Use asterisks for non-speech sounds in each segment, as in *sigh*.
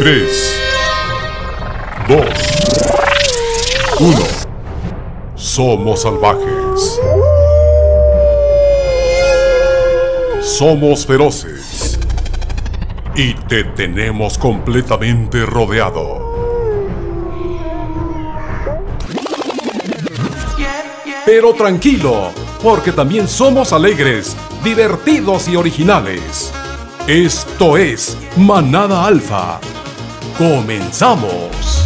3, 2, 1. Somos salvajes. Somos feroces. Y te tenemos completamente rodeado. Pero tranquilo, porque también somos alegres, divertidos y originales. Esto es Manada Alfa. Comenzamos.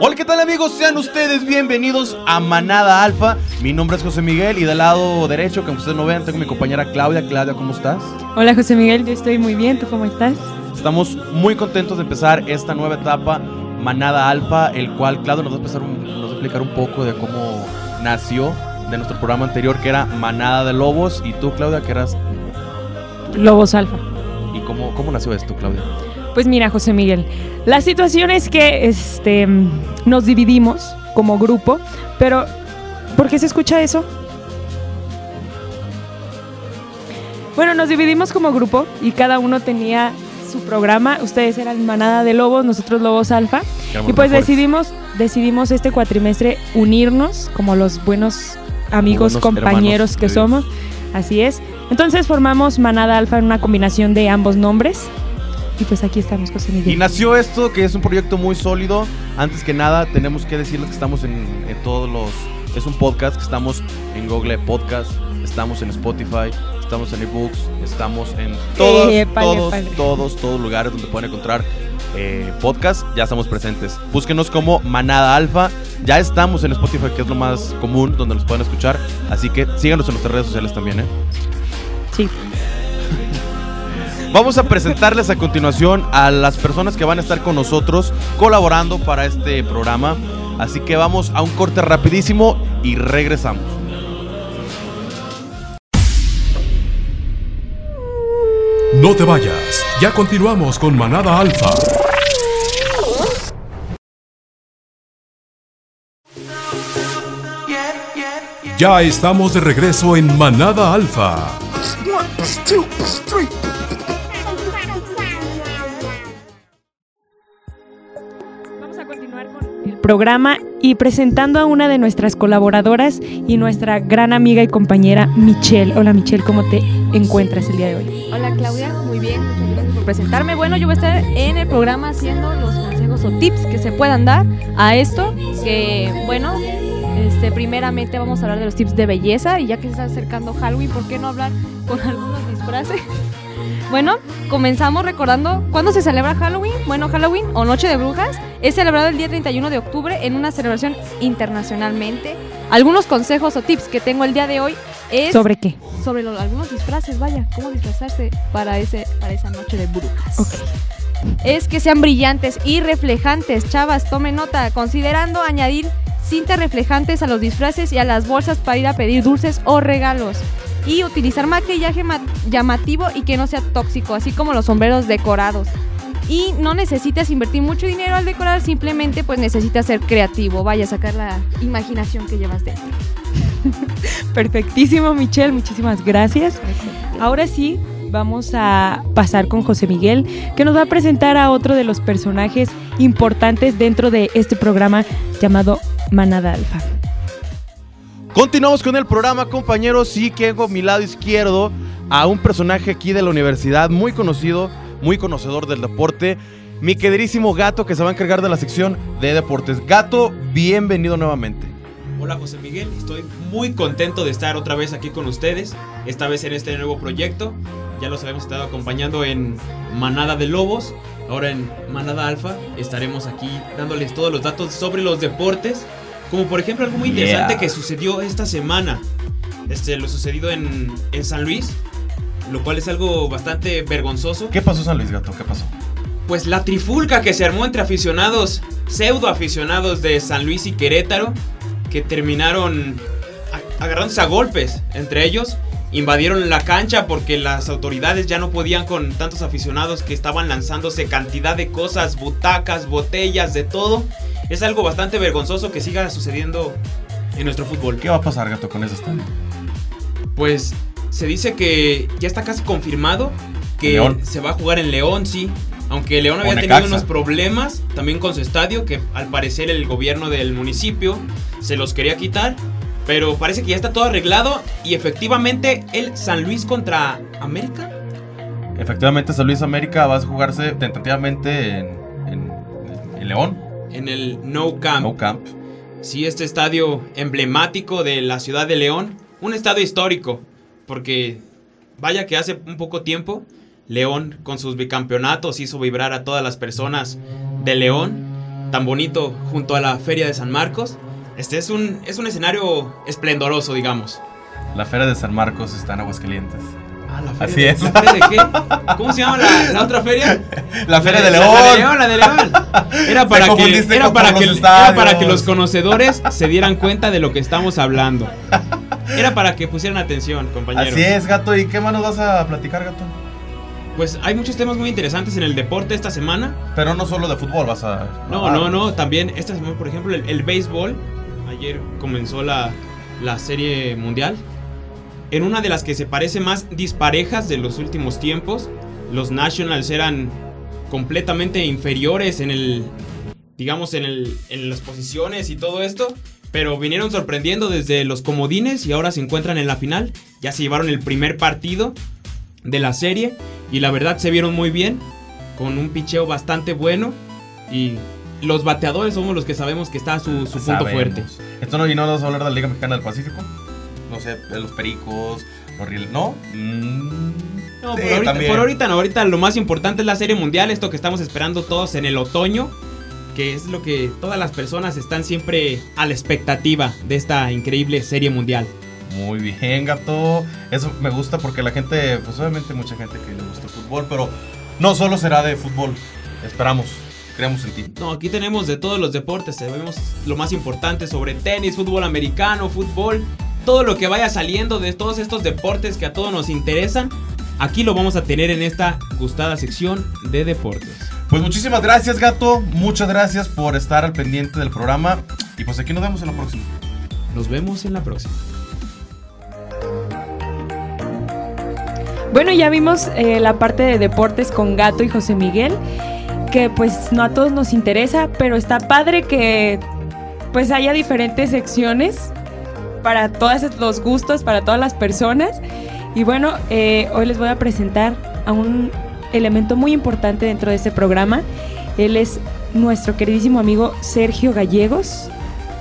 Hola, ¿qué tal amigos? Sean ustedes bienvenidos a Manada Alfa. Mi nombre es José Miguel y del lado derecho, que ustedes no vean, tengo mi compañera Claudia. Claudia, ¿cómo estás? Hola José Miguel, yo estoy muy bien, ¿tú cómo estás? Estamos muy contentos de empezar esta nueva etapa, Manada Alfa, el cual Claudia nos va a, empezar un- nos va a explicar un poco de cómo nació de nuestro programa anterior, que era Manada de Lobos, y tú, Claudia, que eras... Lobos Alfa. ¿Y cómo, cómo nació esto, Claudia? Pues mira, José Miguel, la situación es que este, nos dividimos como grupo, pero ¿por qué se escucha eso? Bueno, nos dividimos como grupo y cada uno tenía su programa. Ustedes eran Manada de Lobos, nosotros Lobos Alfa. Y pues mejores. decidimos, decidimos este cuatrimestre unirnos como los buenos amigos, compañeros que somos. Así es. Entonces formamos Manada Alfa en una combinación de ambos nombres. Y pues aquí estamos, José Y Miguel. nació esto, que es un proyecto muy sólido. Antes que nada, tenemos que decirles que estamos en, en todos los... Es un podcast, que estamos en Google Podcast, estamos en Spotify, estamos en eBooks, estamos en todos, todos, todos, todos lugares donde pueden encontrar eh, podcast. Ya estamos presentes. Búsquenos como Manada Alfa. Ya estamos en Spotify, que es lo más común, donde nos pueden escuchar. Así que síganos en nuestras redes sociales también, ¿eh? Sí. *laughs* Vamos a presentarles a continuación a las personas que van a estar con nosotros colaborando para este programa. Así que vamos a un corte rapidísimo y regresamos. No te vayas, ya continuamos con Manada Alfa. Ya estamos de regreso en Manada Alfa. Vamos a continuar con el programa y presentando a una de nuestras colaboradoras y nuestra gran amiga y compañera Michelle. Hola Michelle, ¿cómo te encuentras el día de hoy? Hola Claudia, muy bien, muchas gracias por presentarme. Bueno, yo voy a estar en el programa haciendo los consejos o tips que se puedan dar a esto, que bueno, este, primeramente vamos a hablar de los tips de belleza y ya que se está acercando Halloween, ¿por qué no hablar con algunos disfraces? *laughs* Bueno, comenzamos recordando cuándo se celebra Halloween. Bueno, Halloween o Noche de Brujas es celebrado el día 31 de octubre en una celebración internacionalmente. Algunos consejos o tips que tengo el día de hoy es ¿Sobre qué? sobre lo- algunos disfraces, vaya, cómo disfrazarse para ese para esa noche de brujas. Es que sean brillantes y reflejantes, chavas, tomen nota, considerando añadir cintas reflejantes a los disfraces y a las bolsas para ir a pedir dulces o regalos. Y utilizar maquillaje ma- llamativo y que no sea tóxico, así como los sombreros decorados. Y no necesitas invertir mucho dinero al decorar, simplemente pues necesitas ser creativo, vaya a sacar la imaginación que llevas dentro. *laughs* Perfectísimo Michelle, muchísimas gracias. Ahora sí, vamos a pasar con José Miguel, que nos va a presentar a otro de los personajes importantes dentro de este programa llamado Manada Alfa. Continuamos con el programa, compañeros. Y que tengo a mi lado izquierdo a un personaje aquí de la universidad muy conocido, muy conocedor del deporte. Mi queridísimo gato que se va a encargar de la sección de deportes. Gato, bienvenido nuevamente. Hola José Miguel, estoy muy contento de estar otra vez aquí con ustedes, esta vez en este nuevo proyecto. Ya los habíamos estado acompañando en Manada de Lobos, ahora en Manada Alfa estaremos aquí dándoles todos los datos sobre los deportes, como por ejemplo algo muy interesante Yeah. que sucedió esta semana, este, lo sucedido en, en San Luis, lo cual es algo bastante vergonzoso. ¿Qué pasó, San Luis Gato? ¿Qué pasó? Pues la trifulca que se armó entre aficionados, pseudo aficionados de San Luis y Querétaro, que terminaron agarrándose a golpes entre ellos. Invadieron la cancha porque las autoridades ya no podían con tantos aficionados que estaban lanzándose cantidad de cosas, butacas, botellas, de todo. Es algo bastante vergonzoso que siga sucediendo en nuestro fútbol. ¿Qué va a pasar, gato, con ese estadio? Pues se dice que ya está casi confirmado que se va a jugar en León, sí. Aunque León había Necaxa. tenido unos problemas también con su estadio, que al parecer el gobierno del municipio se los quería quitar. Pero parece que ya está todo arreglado y efectivamente el San Luis contra América. Efectivamente, San Luis América va a jugarse tentativamente en, en- en León, En el No Camp. No Camp. Sí, este estadio emblemático de la ciudad de León. Un estadio histórico. Porque vaya que hace un poco tiempo, León con sus bicampeonatos hizo vibrar a todas las personas de León. Tan bonito junto a la Feria de San Marcos. Este es un, es un escenario esplendoroso, digamos. La Feria de San Marcos está en Aguascalientes. Ah, la Así de- es. ¿La feria de qué? ¿Cómo se llama la, la otra feria? La Feria de La León. de León, la de León. Era para, que, era, que, para que los conocedores se dieran cuenta de lo que estamos hablando. *laughs* Era para que pusieran atención, compañeros. Así es, gato. ¿Y qué más nos vas a platicar, gato? Pues hay muchos temas muy interesantes en el deporte esta semana. Pero no solo de fútbol, vas a. No, no, no. También esta semana, por ejemplo, el, el béisbol. Ayer comenzó la, la serie mundial. En una de las que se parece más disparejas de los últimos tiempos. Los Nationals eran completamente inferiores en el. Digamos, en, el, en las posiciones y todo esto. Pero vinieron sorprendiendo desde los comodines y ahora se encuentran en la final. Ya se llevaron el primer partido de la serie. Y la verdad se vieron muy bien. Con un picheo bastante bueno. Y los bateadores somos los que sabemos que está su, su punto Sabemos. fuerte. Esto no, y no vamos a hablar de la Liga Mexicana del Pacífico. No sé, de los pericos, los riel. ¿No? Mm, No, sí, por, ahorita, por ahorita no, ahorita lo más importante es la serie mundial, esto que estamos esperando todos en el otoño, que es lo que todas las personas están siempre a la expectativa de esta increíble serie mundial. Muy bien, gato. Eso me gusta porque la gente, pues obviamente mucha gente que le gusta el fútbol, pero no solo será de fútbol. Esperamos, creemos en ti. No, aquí tenemos de todos los deportes, sabemos lo más importante sobre tenis, fútbol americano, fútbol, todo lo que vaya saliendo de todos estos deportes que a todos nos interesan. Aquí lo vamos a tener en esta gustada sección de deportes. Pues muchísimas gracias, gato. Muchas gracias por estar al pendiente del programa. Y pues aquí nos vemos en la próxima. Nos vemos en la próxima. Bueno, ya vimos eh, la parte de deportes con Gato y José Miguel, que pues no a todos nos interesa, pero está padre que pues haya diferentes secciones para todos los gustos, para todas las personas. Y bueno, eh, hoy les voy a presentar a un elemento muy importante dentro de este programa. Él es nuestro queridísimo amigo Sergio Gallegos.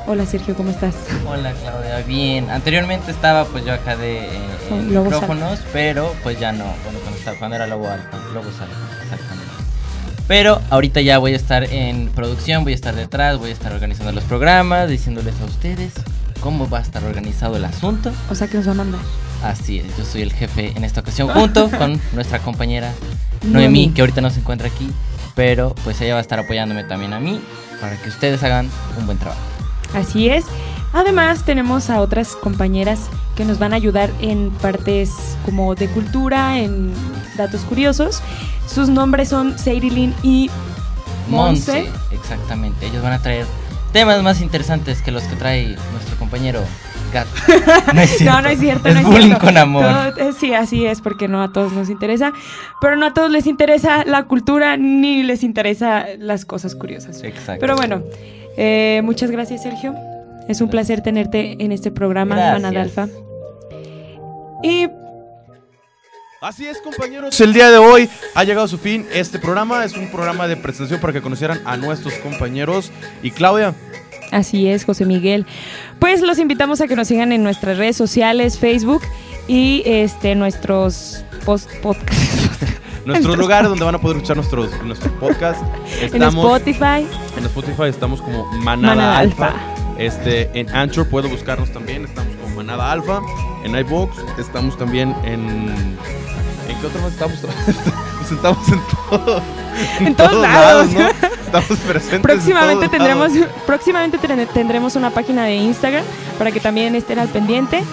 Hola Sergio, ¿cómo estás? Hola Claudia, bien. Anteriormente estaba pues yo acá de eh, micrófonos, pero pues ya no. Bueno, cuando, estaba, cuando era Lobo Alfa, Alfa, exactamente. Pero ahorita ya voy a estar en producción, voy a estar detrás, voy a estar organizando los programas, diciéndoles a ustedes cómo va a estar organizado el asunto. O sea que nos va a mandar. Así es, yo soy el jefe en esta ocasión *laughs* junto con nuestra compañera. Noemí, que ahorita no se encuentra aquí, pero pues ella va a estar apoyándome también a mí para que ustedes hagan un buen trabajo. Así es. Además tenemos a otras compañeras que nos van a ayudar en partes como de cultura, en datos curiosos. Sus nombres son Seirilin y Monse. Exactamente. Ellos van a traer temas más interesantes que los que trae nuestro compañero Gato. *laughs* No es cierto. No, no es cierto. Es no es bullying cierto. con amor. Todo- eh, sí, así es, porque no a todos nos interesa. Pero no a todos les interesa la cultura ni les interesa las cosas curiosas. Exacto. Pero bueno, eh, muchas gracias, Sergio. Es un placer tenerte en este programa. Manada Alfa. Y Así es, compañeros. El día de hoy ha llegado a su fin este programa. Es un programa de presentación para que conocieran a nuestros compañeros. Y Claudia, Así es, José Miguel. Pues los invitamos a que nos sigan en nuestras redes sociales, Facebook y este nuestros post podcasts *laughs* nuestros lugares donde van a poder escuchar nuestros, nuestros podcasts. *laughs* en Spotify. en Spotify, estamos como Manada, Manada Alfa. Alfa. Este, en Anchor puedo buscarnos también. Estamos como Manada Alfa. En iBox estamos también en. ¿En qué otro más estamos? *laughs* Nos sentamos en todo. En todos lados. ¿no? Estamos *laughs* presentes. en Próximamente todos tendremos, lados. próximamente ten- tendremos una página de Instagram para que también estén al pendiente.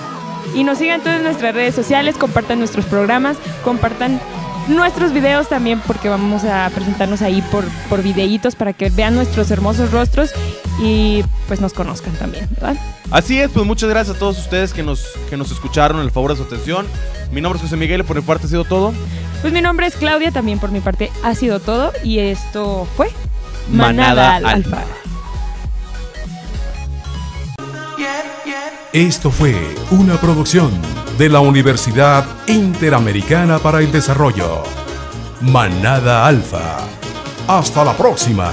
Y nos sigan en todas nuestras redes sociales, compartan nuestros programas, compartan nuestros videos también, porque vamos a presentarnos ahí por, por videitos para que vean nuestros hermosos rostros y pues nos conozcan también, ¿verdad? Así es, pues muchas gracias a todos ustedes que nos, que nos escucharon, el favor de su atención. Mi nombre es José Miguel y por mi parte ha sido todo. Pues mi nombre es Claudia, también por mi parte ha sido todo y esto fue Manada Manada, Alfa. Alfa. Esto fue una producción de la Universidad Interamericana para el Desarrollo. Manada Alfa. Hasta la próxima.